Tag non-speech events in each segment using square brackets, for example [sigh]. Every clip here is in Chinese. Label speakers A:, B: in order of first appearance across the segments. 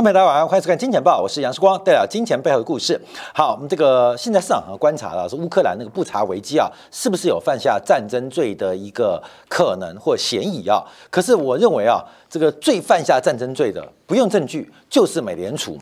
A: 各位大家晚上好，欢迎收看《金钱报》，我是杨世光，带来金钱背后的故事。好，我们这个现在市场上观察了，是乌克兰那个布查危机啊，是不是有犯下战争罪的一个可能或嫌疑啊？可是我认为啊，这个最犯下战争罪的，不用证据，就是美联储。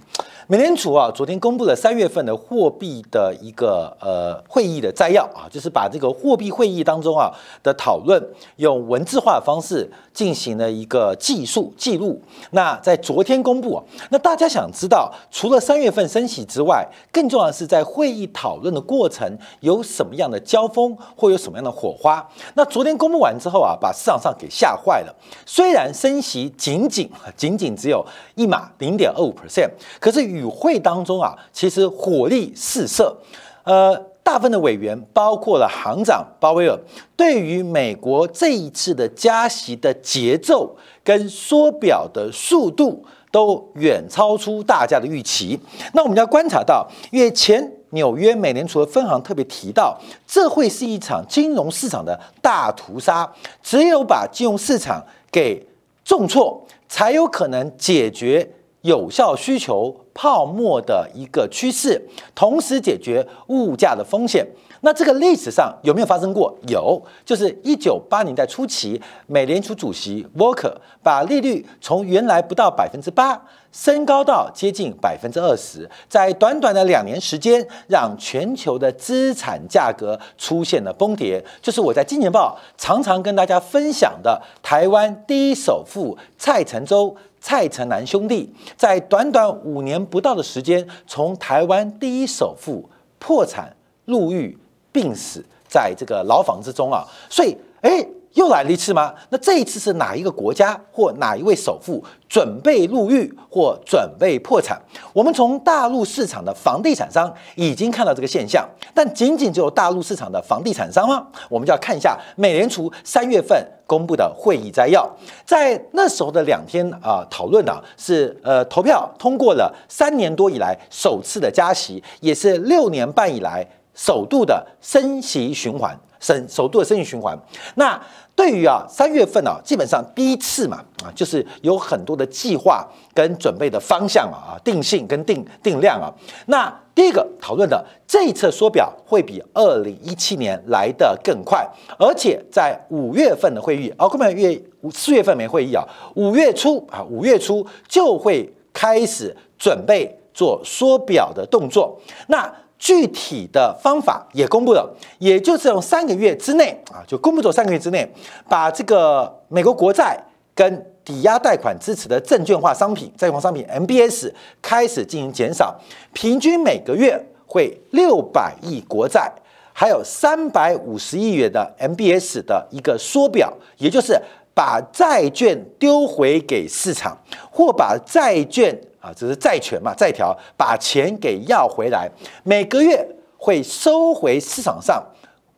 A: 美联储啊，昨天公布了三月份的货币的一个呃会议的摘要啊，就是把这个货币会议当中啊的讨论用文字化的方式进行了一个记述记录。那在昨天公布啊，那大家想知道，除了三月份升息之外，更重要的是在会议讨论的过程有什么样的交锋或有什么样的火花？那昨天公布完之后啊，把市场上给吓坏了。虽然升息仅仅仅仅只有一码零点二五 percent，可是与与会当中啊，其实火力四射，呃，大部分的委员，包括了行长鲍威尔，对于美国这一次的加息的节奏跟缩表的速度，都远超出大家的预期。那我们要观察到，因为前纽约美联储的分行特别提到，这会是一场金融市场的大屠杀，只有把金融市场给重挫，才有可能解决。有效需求泡沫的一个趋势，同时解决物价的风险。那这个历史上有没有发生过？有，就是一九八年代初期，美联储主席沃克把利率从原来不到百分之八升高到接近百分之二十，在短短的两年时间，让全球的资产价格出现了崩跌。就是我在《金钱报》常常跟大家分享的台湾第一首富蔡成洲。蔡成南兄弟在短短五年不到的时间，从台湾第一首富破产、入狱、病死在这个牢房之中啊，所以，哎。又来了一次吗？那这一次是哪一个国家或哪一位首富准备入狱或准备破产？我们从大陆市场的房地产商已经看到这个现象，但仅仅只有大陆市场的房地产商吗？我们就要看一下美联储三月份公布的会议摘要，在那时候的两天啊讨论呢是呃投票通过了三年多以来首次的加息，也是六年半以来首度的升息循环。省首度的升息循环，那对于啊三月份啊，基本上第一次嘛啊，就是有很多的计划跟准备的方向啊定性跟定定量啊。那第一个讨论的这一次缩表会比二零一七年来的更快，而且在五月份的会议，啊，根本月四月份没会议啊，五月初啊五月初就会开始准备做缩表的动作。那具体的方法也公布了，也就是用三个月之内啊，就公布做三个月之内，把这个美国国债跟抵押贷款支持的证券化商品、债券商品 MBS 开始进行减少，平均每个月会六百亿国债，还有三百五十亿元的 MBS 的一个缩表，也就是把债券丢回给市场，或把债券。啊，这是债权嘛，债条把钱给要回来，每个月会收回市场上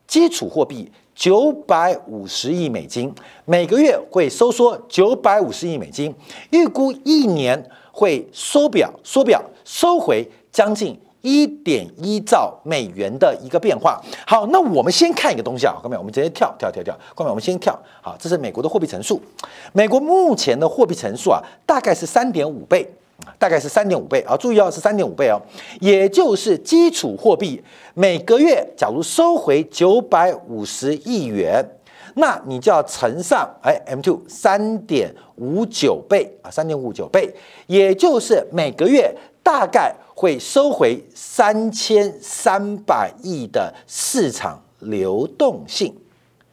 A: 基础货币九百五十亿美金，每个月会收缩九百五十亿美金，预估一年会缩表缩表收回将近一点一兆美元的一个变化。好，那我们先看一个东西啊，各位，我们直接跳跳跳跳，各位，我们先跳。好，这是美国的货币乘数，美国目前的货币乘数啊，大概是三点五倍。大概是三点五倍啊，注意哦，是三点五倍哦，也就是基础货币每个月假如收回九百五十亿元，那你就要乘上哎 M two 三点五九倍啊，三点五九倍，也就是每个月大概会收回三千三百亿的市场流动性，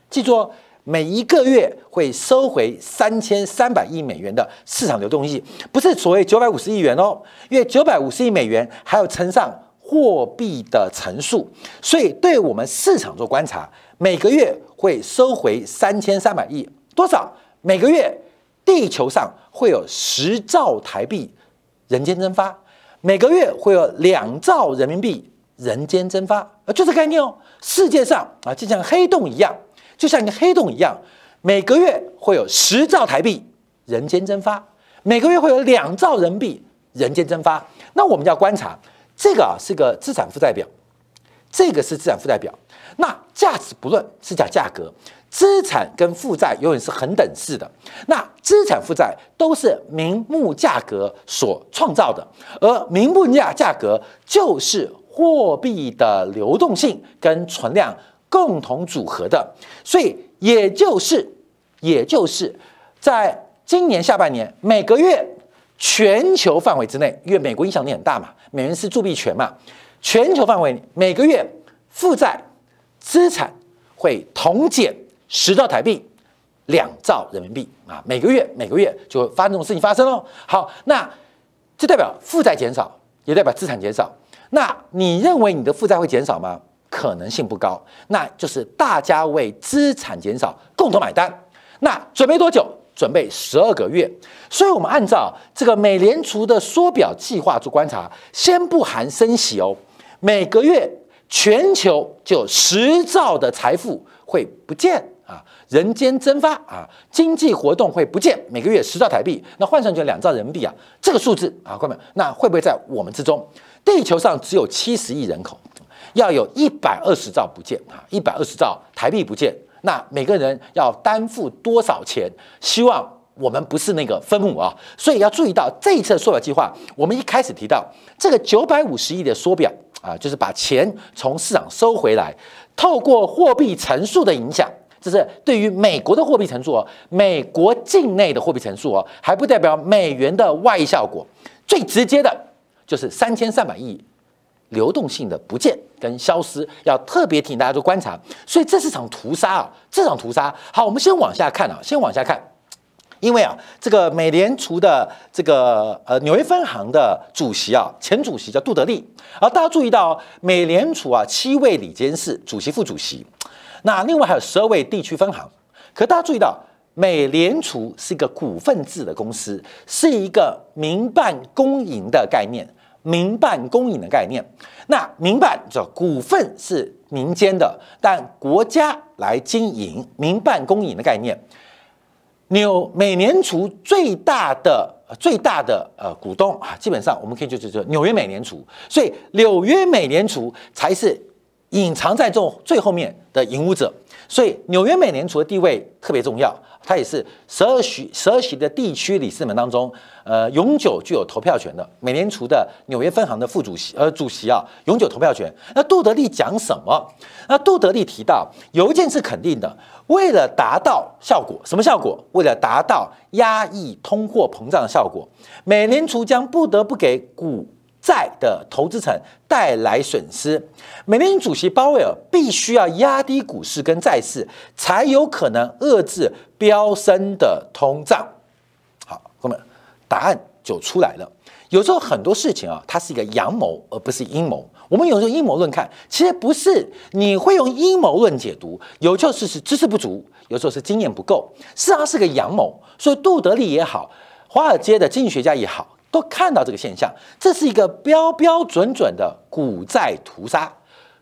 A: 记住哦。每一个月会收回三千三百亿美元的市场流动性，不是所谓九百五十亿元哦，因为九百五十亿美元还要乘上货币的乘数，所以对我们市场做观察，每个月会收回三千三百亿，多少？每个月地球上会有十兆台币人间蒸发，每个月会有两兆人民币人间蒸发，啊，就这概念哦。世界上啊，就像黑洞一样。就像一个黑洞一样，每个月会有十兆台币人间蒸发，每个月会有两兆人民币人间蒸发。那我们要观察这个啊，是个资产负债表，这个是资产负债表。那价值不论是讲价格，资产跟负债永远是恒等式的。那资产负债都是名目价格所创造的，而名目价价格就是货币的流动性跟存量共同组合的。所以，也就是，也就是在今年下半年每个月全球范围之内，因为美国影响力很大嘛，美元是铸币权嘛，全球范围每个月负债资产会同减。十兆台币，两兆人民币啊！每个月每个月就会发生这种事情发生哦。好，那这代表负债减少，也代表资产减少。那你认为你的负债会减少吗？可能性不高。那就是大家为资产减少共同买单。那准备多久？准备十二个月。所以我们按照这个美联储的缩表计划做观察，先不含升息哦，每个月全球就十兆的财富会不见。啊，人间蒸发啊，经济活动会不见，每个月十兆台币，那换算成两兆人民币啊，这个数字啊，各位，那会不会在我们之中？地球上只有七十亿人口，要有一百二十兆不见啊，一百二十兆台币不见，那每个人要担负多少钱？希望我们不是那个分母啊，所以要注意到这一次的缩表计划，我们一开始提到这个九百五十亿的缩表啊，就是把钱从市场收回来，透过货币乘数的影响。这是对于美国的货币乘数哦，美国境内的货币乘数哦，还不代表美元的外溢效果。最直接的就是三千三百亿流动性的不见跟消失，要特别提醒大家做观察。所以这是场屠杀啊，这场屠杀。好，我们先往下看啊，先往下看，因为啊，这个美联储的这个呃纽约分行的主席啊，前主席叫杜德利。而大家注意到，美联储啊七位理监事，主席、副主席。那另外还有十二位地区分行，可大家注意到，美联储是一个股份制的公司，是一个民办公营的概念，民办公营的概念。那民办叫股份是民间的，但国家来经营，民办公营的概念。纽美联储最大的最大的呃股东啊，基本上我们可以就就就纽约美联储，所以纽约美联储才是。隐藏在这种最后面的引武者，所以纽约美联储的地位特别重要，它也是十二席十二席的地区理事们当中，呃，永久具有投票权的美联储的纽约分行的副主席，呃，主席啊，永久投票权。那杜德利讲什么？那杜德利提到有一件事肯定的，为了达到效果，什么效果？为了达到压抑通货膨胀的效果，美联储将不得不给股。债的投资层带来损失，美联储主席鲍威尔必须要压低股市跟债市，才有可能遏制飙升的通胀。好，哥们，答案就出来了。有时候很多事情啊，它是一个阳谋，而不是阴谋。我们有时候阴谋论看，其实不是你会用阴谋论解读，有时候是是知识不足，有时候是经验不够，事实上是个阳谋。所以杜德利也好，华尔街的经济学家也好。都看到这个现象，这是一个标标准准的股债屠杀，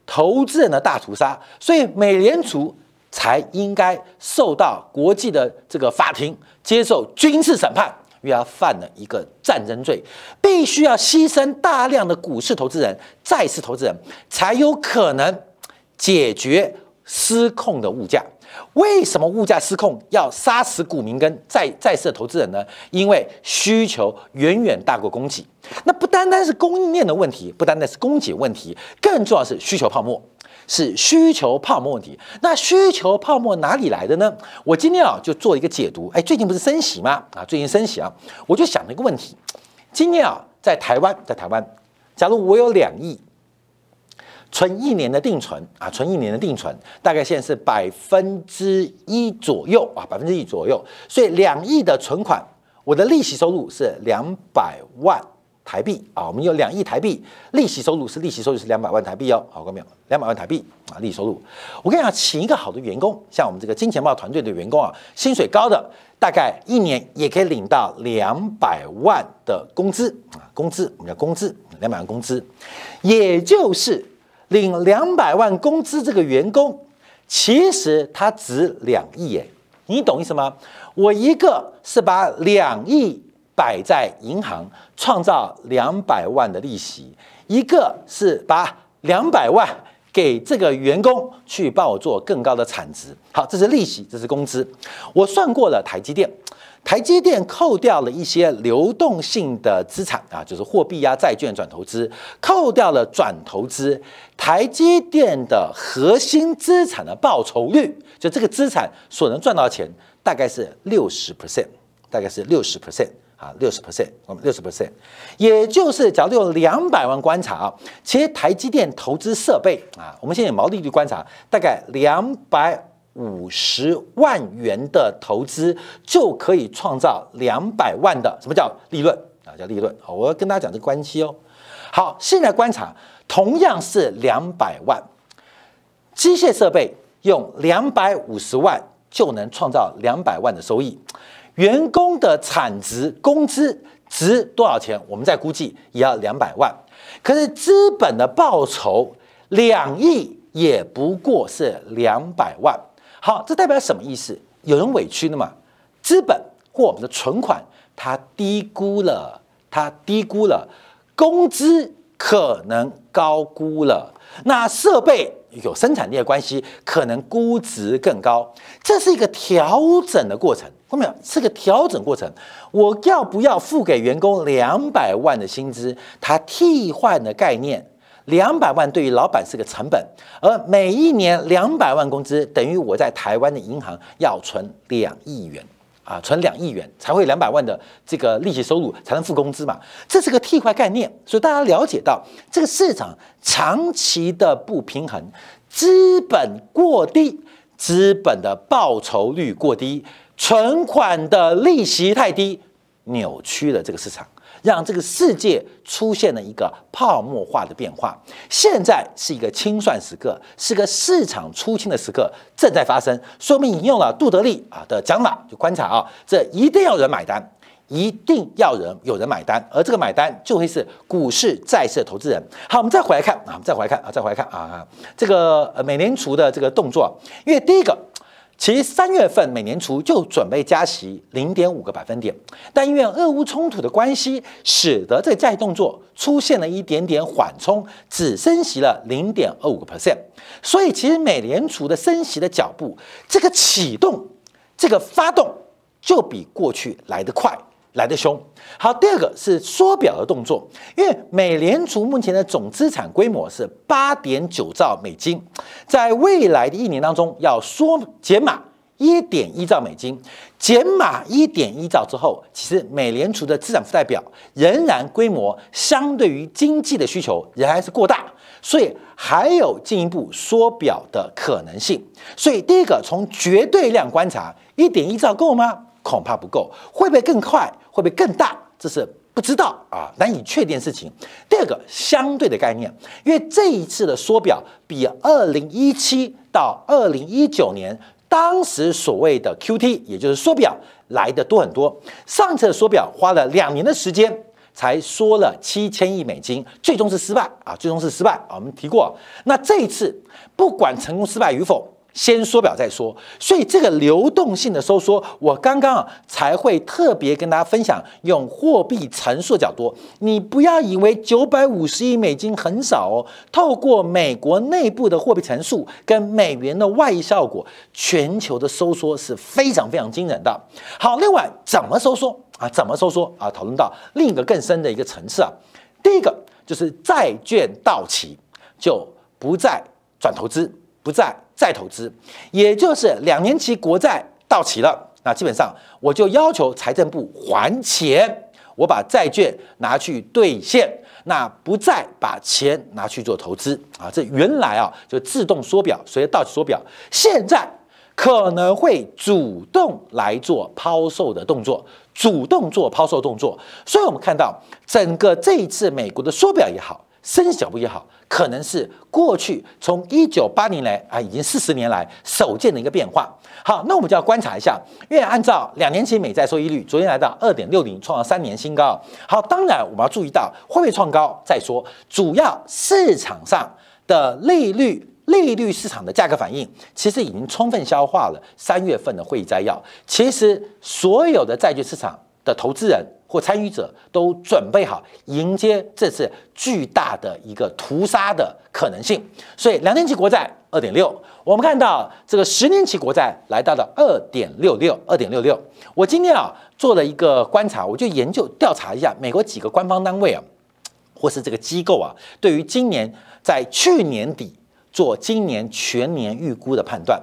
A: 投资人的大屠杀，所以美联储才应该受到国际的这个法庭接受军事审判，因为他犯了一个战争罪，必须要牺牲大量的股市投资人、债市投资人，才有可能解决失控的物价。为什么物价失控要杀死股民跟在在市的投资人呢？因为需求远远大过供给。那不单单是供应链的问题，不单单是供给问题，更重要是需求泡沫，是需求泡沫问题。那需求泡沫哪里来的呢？我今天啊就做一个解读。哎，最近不是升息吗？啊，最近升息啊，我就想了一个问题。今天啊，在台湾，在台湾，假如我有两亿。存一年的定存啊，存一年的定存，大概现在是百分之一左右啊，百分之一左右。所以两亿的存款，我的利息收入是两百万台币啊。我们有两亿台币利息收入，是利息收入是两百万台币哦。好，看没有？两百万台币啊，利息收入。我跟你讲，请一个好的员工，像我们这个金钱豹团队的员工啊，薪水高的，大概一年也可以领到两百万的工资啊，工资我们叫工资，两百万工资，也就是。领两百万工资这个员工，其实他值两亿耶，你懂意思吗？我一个是把两亿摆在银行，创造两百万的利息；一个是把两百万给这个员工去帮我做更高的产值。好，这是利息，这是工资。我算过了，台积电。台积电扣掉了一些流动性的资产啊，就是货币呀、债券转投资，扣掉了转投资，台积电的核心资产的报酬率，就这个资产所能赚到钱，大概是六十 percent，大概是六十 percent 啊，六十 percent，我们六十 percent，也就是假如用两百万观察啊，其实台积电投资设备啊，我们现在毛利率观察，大概两百。五十万元的投资就可以创造两百万的什么叫利润啊？叫利润好，我要跟大家讲这个关系哦。好，现在观察，同样是两百万，机械设备用两百五十万就能创造两百万的收益，员工的产值工资值多少钱？我们再估计也要两百万，可是资本的报酬两亿也不过是两百万。好，这代表什么意思？有人委屈了嘛？资本或我们的存款，它低估了，它低估了工资，可能高估了。那设备有生产力的关系，可能估值更高。这是一个调整的过程，后面是个调整过程。我要不要付给员工两百万的薪资？它替换的概念。两百万对于老板是个成本，而每一年两百万工资等于我在台湾的银行要存两亿元啊，存两亿元才会两百万的这个利息收入才能付工资嘛，这是个替换概念，所以大家了解到这个市场长期的不平衡，资本过低，资本的报酬率过低，存款的利息太低，扭曲了这个市场。让这个世界出现了一个泡沫化的变化，现在是一个清算时刻，是个市场出清的时刻正在发生。说明引用了杜德利啊的讲法，就观察啊，这一定要有人买单，一定要人有人买单，而这个买单就会是股市债市投资人。好，我们再回来看啊，我们再回来看啊，再回来看啊，这个美联储的这个动作，因为第一个。其实三月份美联储就准备加息零点五个百分点，但因为俄乌冲突的关系，使得这个加息动作出现了一点点缓冲，只升息了零点二五个 percent。所以其实美联储的升息的脚步，这个启动、这个发动，就比过去来得快。来的凶，好，第二个是缩表的动作，因为美联储目前的总资产规模是八点九兆美金，在未来的一年当中要缩减码一点一兆美金，减码一点一兆之后，其实美联储的资产负债表仍然规模相对于经济的需求仍然是过大，所以还有进一步缩表的可能性。所以第一个从绝对量观察，一点一兆够吗？恐怕不够，会不会更快？会不会更大？这是不知道啊，难以确定事情。第二个相对的概念，因为这一次的缩表比二零一七到二零一九年当时所谓的 QT，也就是缩表来的多很多。上次的缩表花了两年的时间才缩了七千亿美金，最终是失败啊，最终是失败啊。我们提过，那这一次不管成功失败与否。先缩表再说，所以这个流动性的收缩，我刚刚啊才会特别跟大家分享，用货币乘数角度，你不要以为九百五十亿美金很少哦，透过美国内部的货币乘数跟美元的外溢效果，全球的收缩是非常非常惊人的。好，另外怎么收缩啊？怎么收缩啊？讨论到另一个更深的一个层次啊，第一个就是债券到期就不再转投资。不再再投资，也就是两年期国债到期了，那基本上我就要求财政部还钱，我把债券拿去兑现，那不再把钱拿去做投资啊。这原来啊就自动缩表，随着到期缩表，现在可能会主动来做抛售的动作，主动做抛售动作。所以我们看到整个这一次美国的缩表也好。升息脚步也好，可能是过去从一九八零来啊，已经四十年来首见的一个变化。好，那我们就要观察一下，因为按照两年期美债收益率，昨天来到二点六零，创了三年新高。好，当然我们要注意到会不会创高再说，主要市场上的利率、利率市场的价格反应，其实已经充分消化了三月份的会议摘要。其实所有的债券市场的投资人。或参与者都准备好迎接这次巨大的一个屠杀的可能性。所以两年期国债二点六，我们看到这个十年期国债来到了二点六六，二点六六。我今天啊做了一个观察，我就研究调查一下美国几个官方单位啊，或是这个机构啊，对于今年在去年底做今年全年预估的判断。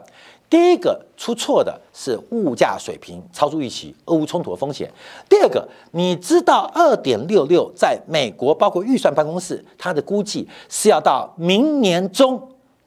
A: 第一个出错的是物价水平超出预期，俄乌冲突的风险。第二个，你知道二点六六在美国包括预算办公室，它的估计是要到明年中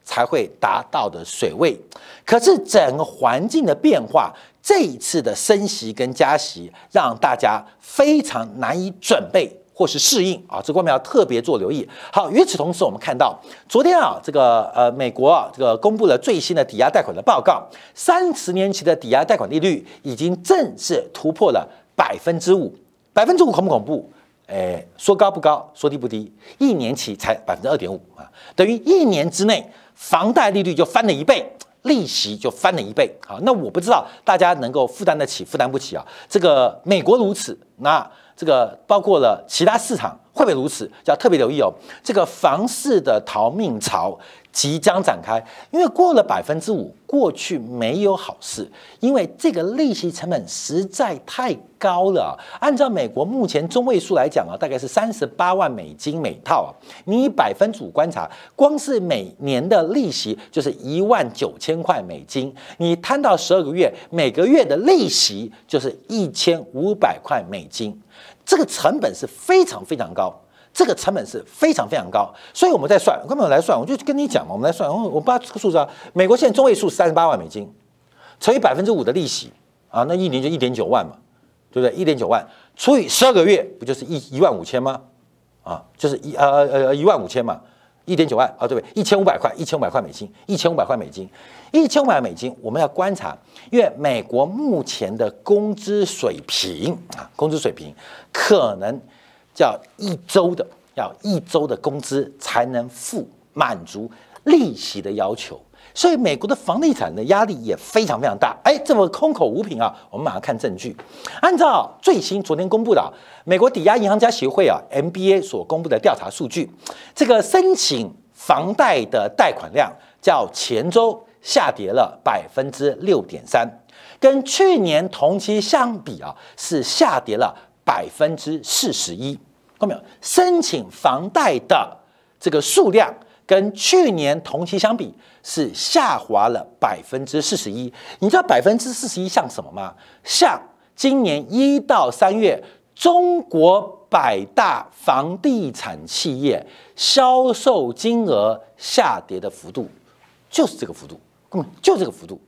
A: 才会达到的水位。可是整个环境的变化，这一次的升息跟加息，让大家非常难以准备。或是适应啊，这方面要特别做留意。好，与此同时，我们看到昨天啊，这个呃，美国啊，这个公布了最新的抵押贷款的报告，三十年期的抵押贷款利率已经正式突破了百分之五，百分之五恐不恐怖？诶，说高不高，说低不低，一年期才百分之二点五啊，等于一年之内房贷利率就翻了一倍，利息就翻了一倍。好，那我不知道大家能够负担得起，负担不起啊？这个美国如此，那。这个包括了其他市场会不会如此？要特别留意哦。这个房市的逃命潮即将展开，因为过了百分之五，过去没有好事，因为这个利息成本实在太高了。按照美国目前中位数来讲啊，大概是三十八万美金每套啊。你以百分之五观察，光是每年的利息就是一万九千块美金，你摊到十二个月，每个月的利息就是一千五百块美金。这个成本是非常非常高，这个成本是非常非常高，所以我们在算，根本来算，我就跟你讲嘛，我们来算，我我把这个数字啊，美国现在中位数三十八万美金，乘以百分之五的利息啊，那一年就一点九万嘛，对不对？一点九万除以十二个月，不就是一一万五千吗？啊，就是一呃呃呃一万五千嘛。一点九万啊，对不对？一千五百块，一千五百块美金，一千五百块美金，一千五百美金，我们要观察，因为美国目前的工资水平啊，工资水平可能叫一周的，要一周的工资才能付满足利息的要求。所以美国的房地产的压力也非常非常大。哎，这么空口无凭啊！我们马上看证据。按照最新昨天公布的美国抵押银行家协会啊 （MBA） 所公布的调查数据，这个申请房贷的贷款量较前周下跌了百分之六点三，跟去年同期相比啊，是下跌了百分之四十一。看到没有？申请房贷的这个数量。跟去年同期相比是下滑了百分之四十一，你知道百分之四十一像什么吗？像今年一到三月中国百大房地产企业销售金额下跌的幅度，就是这个幅度，根本就这个幅度。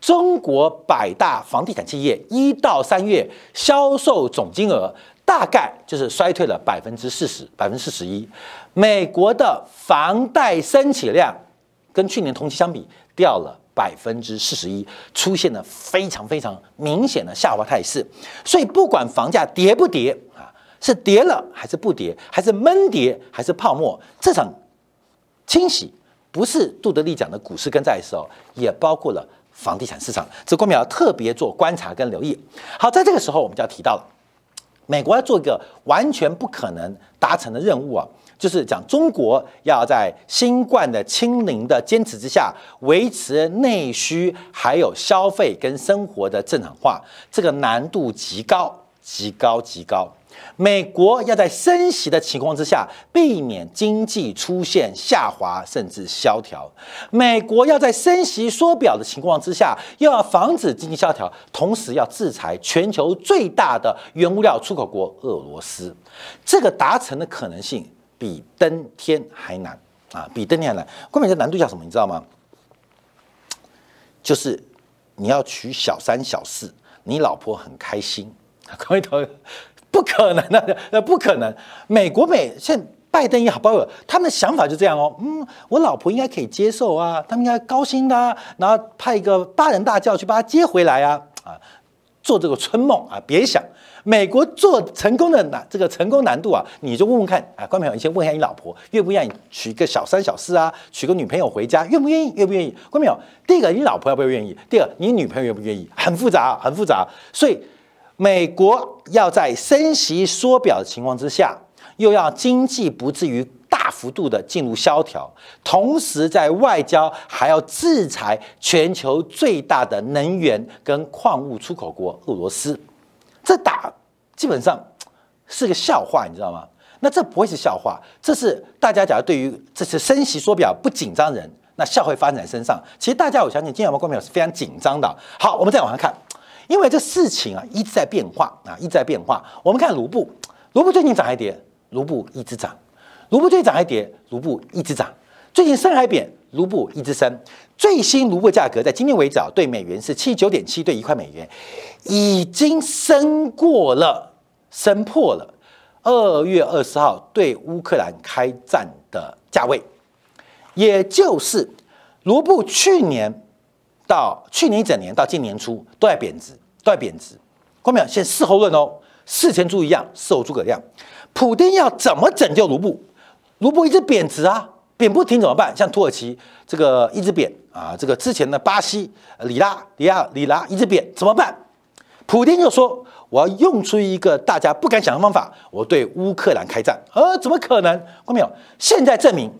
A: 中国百大房地产企业一到三月销售总金额。大概就是衰退了百分之四十，百分之四十一。美国的房贷申请量跟去年同期相比掉了百分之四十一，出现了非常非常明显的下滑态势。所以不管房价跌不跌啊，是跌了还是不跌，还是闷跌还是泡沫，这场清洗不是杜德利讲的股市跟债市哦，也包括了房地产市场。这郭淼要特别做观察跟留意。好，在这个时候我们就要提到了。美国要做一个完全不可能达成的任务啊，就是讲中国要在新冠的清零的坚持之下，维持内需还有消费跟生活的正常化，这个难度极高，极高，极高。美国要在升息的情况之下，避免经济出现下滑甚至萧条；美国要在升息缩表的情况之下，又要防止经济萧条，同时要制裁全球最大的原物料出口国俄罗斯。这个达成的可能性比登天还难啊！比登天还难。关键这难度叫什么？你知道吗？就是你要娶小三小四，你老婆很开心。[laughs] 各位同学。不可能的，那 [laughs] 不可能。美国美现拜登也好，包括他们的想法就这样哦。嗯，我老婆应该可以接受啊，他们应该高兴的，然后派一个八人大轿去把她接回来啊啊，做这个春梦啊。别想美国做成功的难，这个成功难度啊，你就问问看啊，关朋友，你先问一下你老婆愿不愿意娶个小三小四啊，娶个女朋友回家，愿不愿意？愿不愿意？关朋友，第一个你老婆要不要愿意？第二，你女朋友愿不愿意？很复杂，很复杂。所以。美国要在升息缩表的情况之下，又要经济不至于大幅度的进入萧条，同时在外交还要制裁全球最大的能源跟矿物出口国俄罗斯，这打基本上是个笑话，你知道吗？那这不会是笑话，这是大家假如对于这次升息缩表不紧张人，那笑会发生在身上。其实大家我相信，金小毛观众是非常紧张的。好，我们再往下看，因为这事情啊一直在变化啊，一直在变化。我们看卢布，卢布最近涨还跌，卢布一直涨；卢布最近涨还跌，卢布一直涨。最近升还贬，卢布一直升。最新卢布价格在今天为止啊，对美元是七九点七对一块美元，已经升过了，升破了。二月二十号对乌克兰开战的价位，也就是卢布去年到去年一整年到今年初都在贬值，都在贬值。看到没有？现在事后论哦，事前猪一样，事后诸葛亮。普京要怎么拯救卢布？卢布一直贬值啊，贬不停怎么办？像土耳其这个一直贬啊，这个之前的巴西里拉、里亚、里拉一直贬，怎么办？普京就说。我要用出一个大家不敢想的方法，我对乌克兰开战。呃，怎么可能？看到没有？现在证明，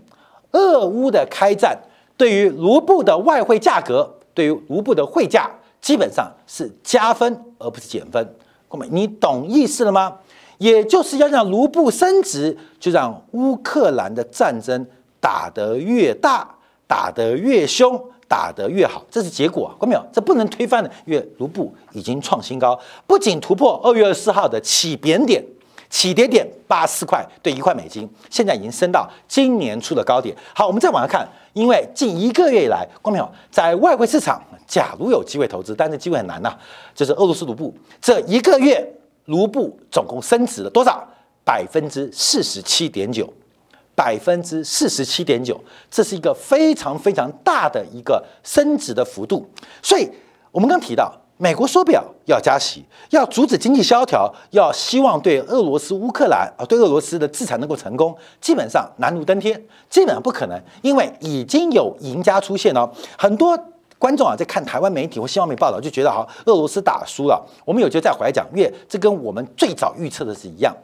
A: 俄乌的开战对于卢布的外汇价格，对于卢布的汇价，基本上是加分而不是减分。各位，你懂意思了吗？也就是要让卢布升值，就让乌克兰的战争打得越大，打得越凶。打得越好，这是结果，啊看到没有？这不能推翻的，因为卢布已经创新高，不仅突破二月二十四号的起贬点，起跌点八四块对一块美金，现在已经升到今年初的高点。好，我们再往下看，因为近一个月以来，各位朋友？在外汇市场，假如有机会投资，但是机会很难呐，就是俄罗斯卢布，这一个月卢布总共升值了多少？百分之四十七点九。百分之四十七点九，这是一个非常非常大的一个升值的幅度。所以，我们刚提到，美国缩表要加息，要阻止经济萧条，要希望对俄罗斯、乌克兰啊，对俄罗斯的制裁能够成功，基本上难如登天，基本上不可能，因为已经有赢家出现了。很多观众啊，在看台湾媒体或新闻媒报道，就觉得哈，俄罗斯打输了。我们有就再回来讲，因为这跟我们最早预测的是一样。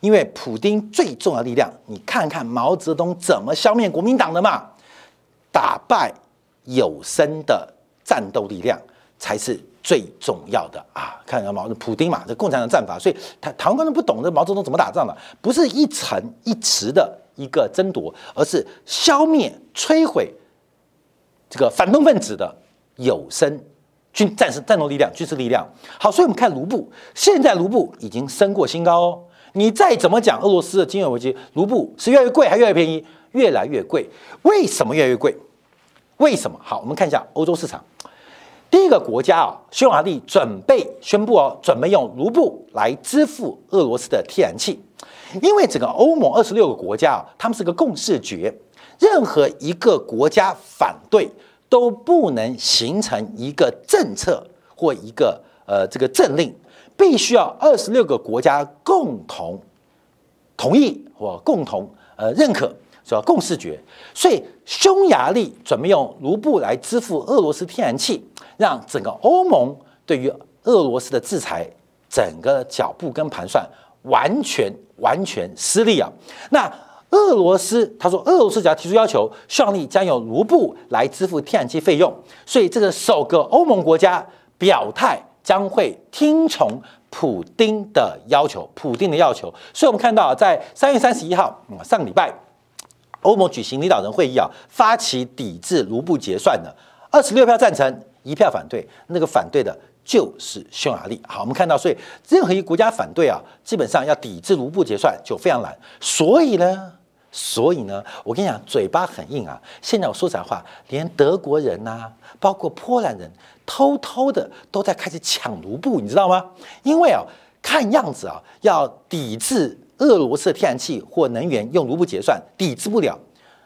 A: 因为普京最重要力量，你看看毛泽东怎么消灭国民党的嘛？打败有生的战斗力量才是最重要的啊！看看毛普丁嘛，这共产党战法，所以台台湾观众不懂这毛泽东怎么打仗的，不是一城一池的一个争夺，而是消灭、摧毁这个反动分子的有生军战士战斗力量、军事力量。好，所以我们看卢布，现在卢布已经升过新高哦。你再怎么讲，俄罗斯的金融危机，卢布是越来越贵，还越来越便宜？越来越贵。为什么越来越贵？为什么？好，我们看一下欧洲市场。第一个国家啊，匈牙利准备宣布哦，准备用卢布来支付俄罗斯的天然气。因为整个欧盟二十六个国家啊，他们是个共视觉，任何一个国家反对都不能形成一个政策或一个呃这个政令。必须要二十六个国家共同同意或共同呃认可，叫共视觉。所以匈牙利准备用卢布来支付俄罗斯天然气，让整个欧盟对于俄罗斯的制裁整个脚步跟盘算完全完全失利啊！那俄罗斯他说，俄罗斯只要提出要求，匈牙利将用卢布来支付天然气费用。所以这个首个欧盟国家表态。将会听从普丁的要求，普丁的要求。所以，我们看到，在三月三十一号，嗯，上个礼拜，欧盟举行领导人会议啊，发起抵制卢布结算的，二十六票赞成，一票反对。那个反对的就是匈牙利。好，我们看到，所以任何一个国家反对啊，基本上要抵制卢布结算就非常难。所以呢，所以呢，我跟你讲，嘴巴很硬啊。现在我说实话，连德国人呐，包括波兰人。偷偷的都在开始抢卢布，你知道吗？因为啊，看样子啊，要抵制俄罗斯的天然气或能源用卢布结算，抵制不了。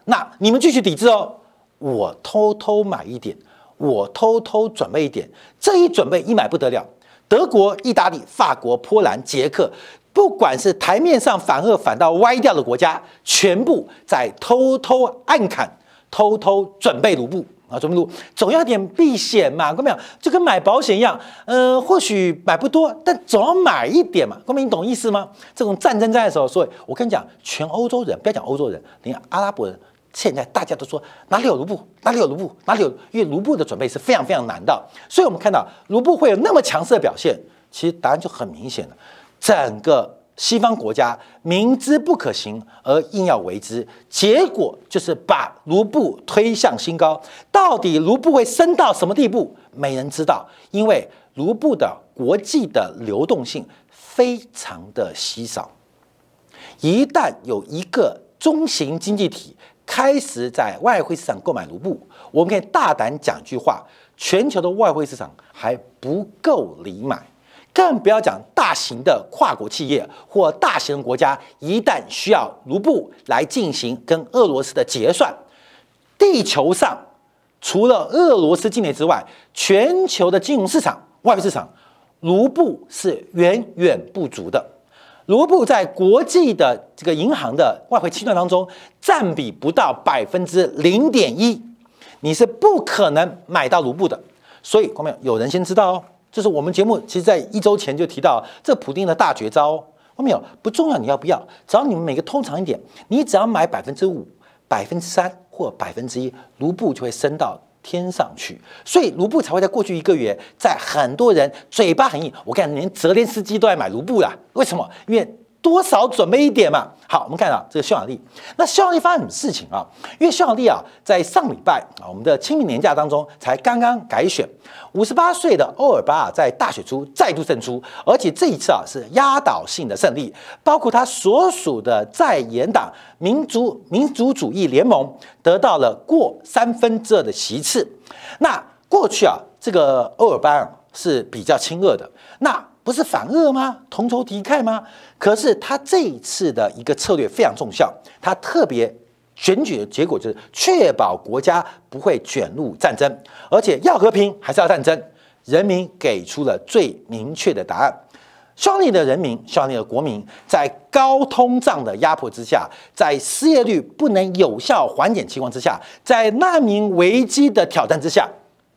A: 那你们继续抵制哦，我偷偷买一点，我偷偷准备一点。这一准备一买不得了，德国、意大利、法国、波兰、捷克，不管是台面上反恶反到歪掉的国家，全部在偷偷暗砍、偷偷准备卢布。啊，准备卢总要点避险嘛，各位朋友，就跟买保险一样，呃，或许买不多，但总要买一点嘛，各位你懂意思吗？这种战争在的时候，所以我跟你讲，全欧洲人不要讲欧洲人，连阿拉伯人。现在大家都说哪里有卢布，哪里有卢布，哪里有，因为卢布的准备是非常非常难的，所以我们看到卢布会有那么强势的表现，其实答案就很明显了。整个西方国家明知不可行而硬要为之，结果就是把卢布推向新高。到底卢布会升到什么地步，没人知道，因为卢布的国际的流动性非常的稀少，一旦有一个中型经济体。开始在外汇市场购买卢布，我们可以大胆讲句话：全球的外汇市场还不够你买，更不要讲大型的跨国企业或大型国家，一旦需要卢布来进行跟俄罗斯的结算，地球上除了俄罗斯境内之外，全球的金融市场、外汇市场，卢布是远远不足的。卢布在国际的这个银行的外汇清算当中占比不到百分之零点一，你是不可能买到卢布的。所以，朋友有人先知道哦，就是我们节目其实在一周前就提到这普丁的大绝招。没有不重要，你要不要？只要你们每个通常一点，你只要买百分之五、百分之三或百分之一，卢布就会升到。天上去，所以卢布才会在过去一个月，在很多人嘴巴很硬，我看连泽连斯基都在买卢布啦。为什么？因为。多少准备一点嘛？好，我们看到这个匈牙利。那匈牙利发生什么事情啊？因为匈牙利啊，在上礼拜啊，我们的清明年假当中才刚刚改选，五十八岁的欧尔巴啊，在大选中再度胜出，而且这一次啊是压倒性的胜利，包括他所属的在野党民族民族主义联盟得到了过三分之二的席次。那过去啊，这个欧尔班是比较亲俄的，那。不是反恶吗？同仇敌忾吗？可是他这一次的一个策略非常重效，他特别选举的结果就是确保国家不会卷入战争，而且要和平还是要战争，人民给出了最明确的答案。匈牙利的人民，匈牙利的国民，在高通胀的压迫之下，在失业率不能有效缓解情况之下，在难民危机的挑战之下，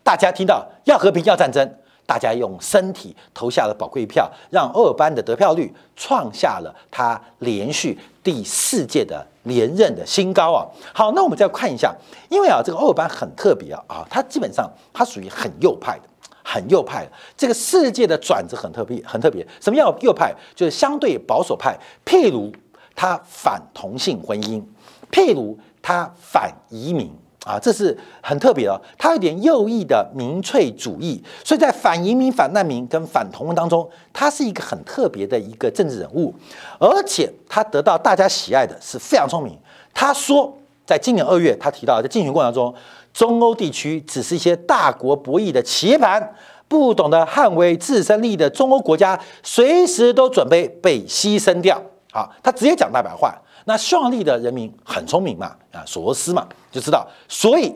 A: 大家听到要和平要战争。大家用身体投下了宝贵一票，让欧尔班的得票率创下了他连续第四届的连任的新高啊！好，那我们再看一下，因为啊，这个欧尔班很特别啊啊，他基本上他属于很右派的，很右派。这个世界的转折很特别，很特别。什么叫右派？就是相对保守派。譬如他反同性婚姻，譬如他反移民。啊，这是很特别的，他有点右翼的民粹主义，所以在反移民、反难民跟反同文当中，他是一个很特别的一个政治人物，而且他得到大家喜爱的是非常聪明。他说，在今年二月，他提到在竞选过程中，中欧地区只是一些大国博弈的棋盘，不懂得捍卫自身利益的中欧国家，随时都准备被牺牲掉。好，他直接讲大白话。那匈牙利的人民很聪明嘛，啊，索罗斯嘛，就知道。所以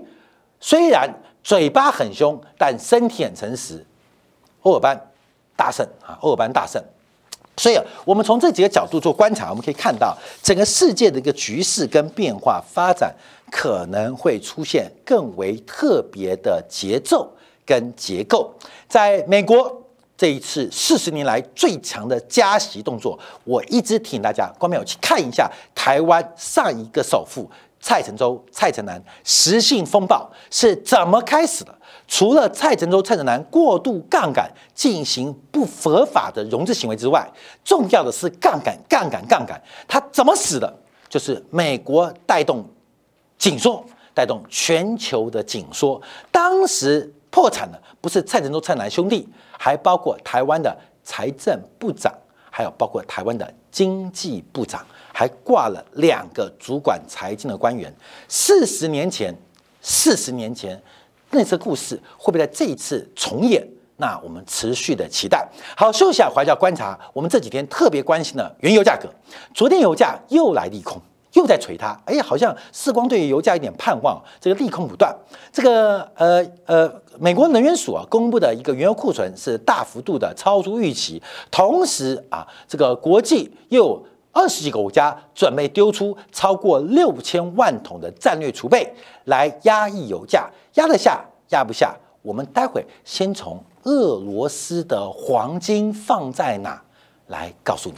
A: 虽然嘴巴很凶，但身体很诚实。欧尔班大胜啊，欧尔班大胜。所以，我们从这几个角度做观察，我们可以看到整个世界的一个局势跟变化发展，可能会出现更为特别的节奏跟结构。在美国。这一次四十年来最强的加息动作，我一直提醒大家，观众朋友去看一下台湾上一个首富蔡成洲、蔡成南实性风暴是怎么开始的。除了蔡成洲、蔡成南过度杠杆进行不合法的融资行为之外，重要的是杠杆、杠杆、杠杆，它怎么死的？就是美国带动紧缩，带动全球的紧缩，当时破产的不是蔡成洲、蔡南兄弟。还包括台湾的财政部长，还有包括台湾的经济部长，还挂了两个主管财经的官员。四十年前，四十年前那次故事会不会在这一次重演？那我们持续的期待。好，休息下，回来观察我们这几天特别关心的原油价格。昨天油价又来利空。又在锤它，哎，好像世光对于油价有点盼望，这个利空不断。这个呃呃，美国能源署啊公布的一个原油库存是大幅度的超出预期，同时啊，这个国际又二十几个国家准备丢出超过六千万桶的战略储备来压抑油价，压得下压不下？我们待会先从俄罗斯的黄金放在哪来告诉你。